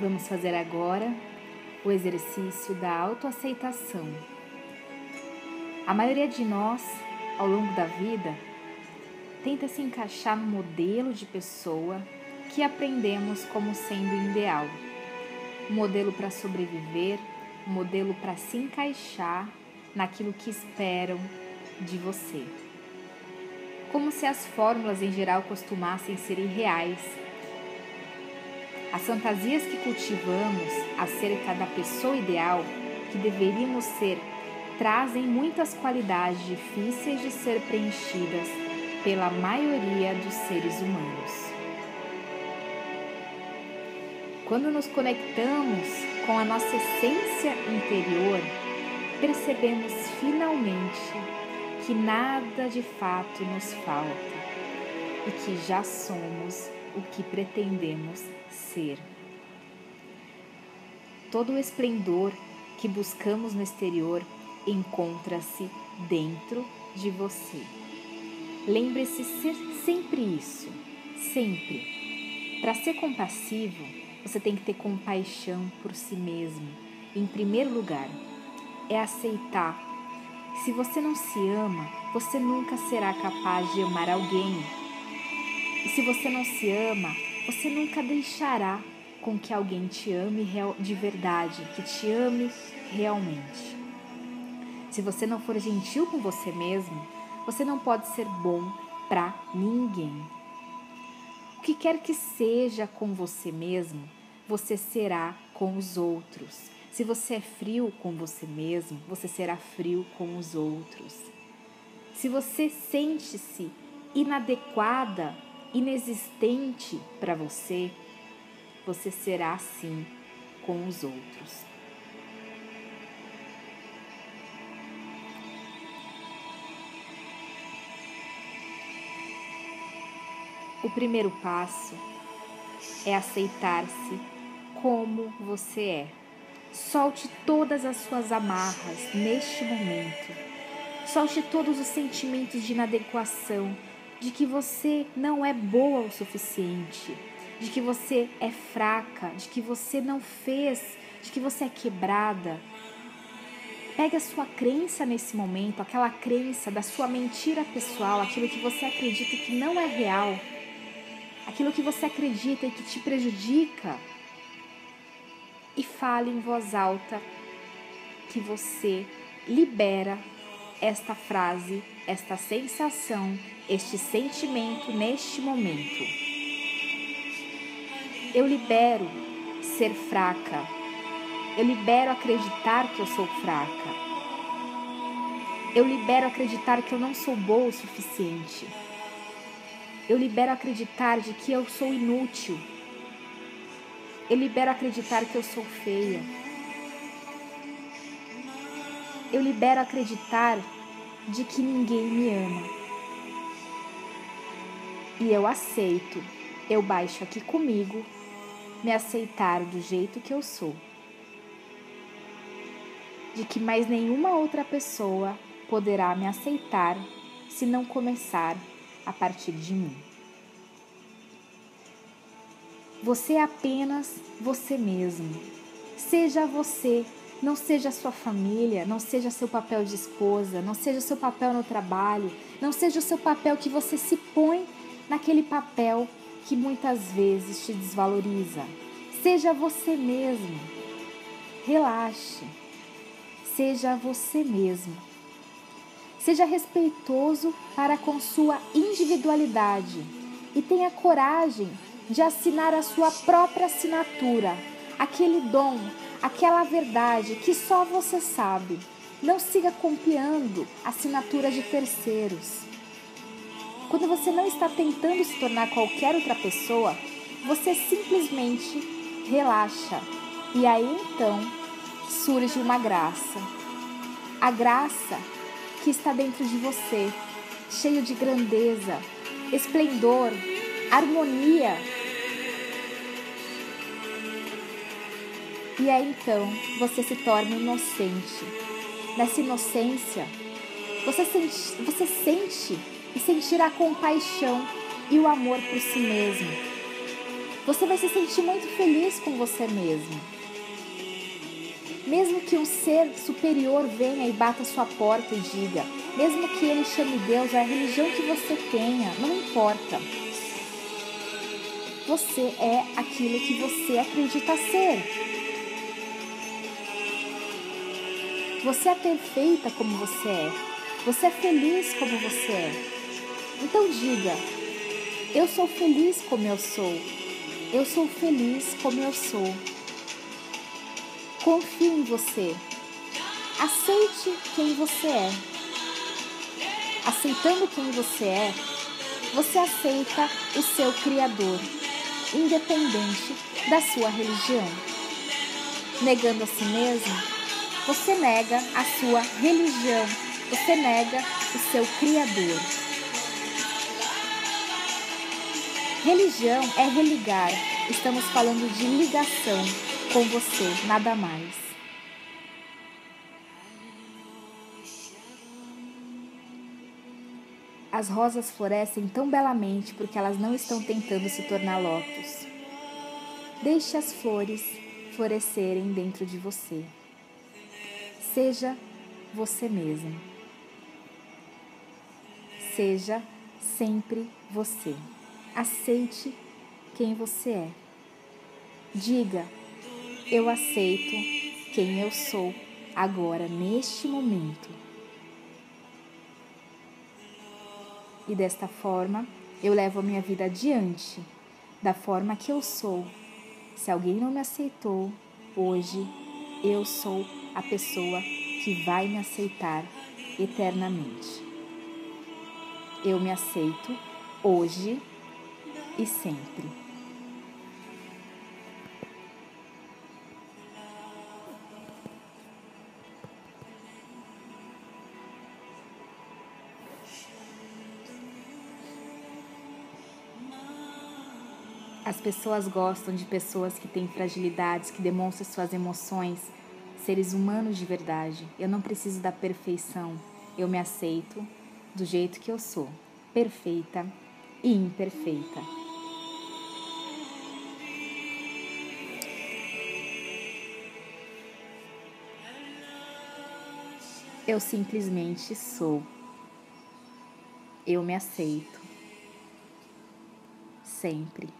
Vamos fazer agora o exercício da autoaceitação. A maioria de nós, ao longo da vida, tenta se encaixar no modelo de pessoa que aprendemos como sendo ideal. Um modelo para sobreviver, um modelo para se encaixar naquilo que esperam de você. Como se as fórmulas em geral costumassem ser irreais. As fantasias que cultivamos acerca da pessoa ideal que deveríamos ser trazem muitas qualidades difíceis de ser preenchidas pela maioria dos seres humanos. Quando nos conectamos com a nossa essência interior, percebemos finalmente que nada de fato nos falta e que já somos o que pretendemos ser. Todo o esplendor que buscamos no exterior encontra-se dentro de você. Lembre-se sempre isso, sempre. Para ser compassivo, você tem que ter compaixão por si mesmo. Em primeiro lugar, é aceitar. Se você não se ama, você nunca será capaz de amar alguém. E se você não se ama, você nunca deixará com que alguém te ame de verdade, que te ame realmente. Se você não for gentil com você mesmo, você não pode ser bom para ninguém. O que quer que seja com você mesmo, você será com os outros. Se você é frio com você mesmo, você será frio com os outros. Se você sente-se inadequada, inexistente para você, você será assim com os outros. O primeiro passo é aceitar-se como você é. Solte todas as suas amarras neste momento. Solte todos os sentimentos de inadequação, de que você não é boa o suficiente, de que você é fraca, de que você não fez, de que você é quebrada. Pegue a sua crença nesse momento, aquela crença da sua mentira pessoal, aquilo que você acredita que não é real aquilo que você acredita e que te prejudica, e fale em voz alta que você libera esta frase, esta sensação, este sentimento neste momento. Eu libero ser fraca. Eu libero acreditar que eu sou fraca. Eu libero acreditar que eu não sou boa o suficiente. Eu libero acreditar de que eu sou inútil. Eu libero acreditar que eu sou feia. Eu libero acreditar de que ninguém me ama. E eu aceito, eu baixo aqui comigo, me aceitar do jeito que eu sou. De que mais nenhuma outra pessoa poderá me aceitar se não começar a partir de mim. Você é apenas você mesmo. Seja você, não seja sua família, não seja seu papel de esposa, não seja seu papel no trabalho, não seja o seu papel que você se põe naquele papel que muitas vezes te desvaloriza. Seja você mesmo. Relaxe. Seja você mesmo. Seja respeitoso para com sua individualidade e tenha coragem de assinar a sua própria assinatura, aquele dom, aquela verdade que só você sabe. Não siga copiando assinatura de terceiros. Quando você não está tentando se tornar qualquer outra pessoa, você simplesmente relaxa e aí então surge uma graça. A graça que está dentro de você, cheio de grandeza, esplendor, harmonia. E aí então você se torna inocente. Nessa inocência, você sente, você sente e sentirá compaixão e o amor por si mesmo. Você vai se sentir muito feliz com você mesmo. Mesmo que um ser superior venha e bata sua porta e diga, mesmo que ele chame Deus, a religião que você tenha, não importa. Você é aquilo que você acredita ser. Você é perfeita como você é. Você é feliz como você é. Então diga: Eu sou feliz como eu sou. Eu sou feliz como eu sou. Confie em você. Aceite quem você é. Aceitando quem você é, você aceita o seu Criador, independente da sua religião. Negando a si mesmo, você nega a sua religião, você nega o seu Criador. Religião é religar, estamos falando de ligação com você, nada mais. As rosas florescem tão belamente porque elas não estão tentando se tornar lótus. Deixe as flores florescerem dentro de você. Seja você mesmo. Seja sempre você. Aceite quem você é. Diga: Eu aceito quem eu sou agora, neste momento. E desta forma, eu levo a minha vida adiante, da forma que eu sou. Se alguém não me aceitou, hoje eu sou a pessoa que vai me aceitar eternamente. Eu me aceito hoje e sempre. As pessoas gostam de pessoas que têm fragilidades, que demonstram suas emoções seres humanos de verdade. Eu não preciso da perfeição. Eu me aceito do jeito que eu sou, perfeita e imperfeita. Eu simplesmente sou. Eu me aceito. Sempre.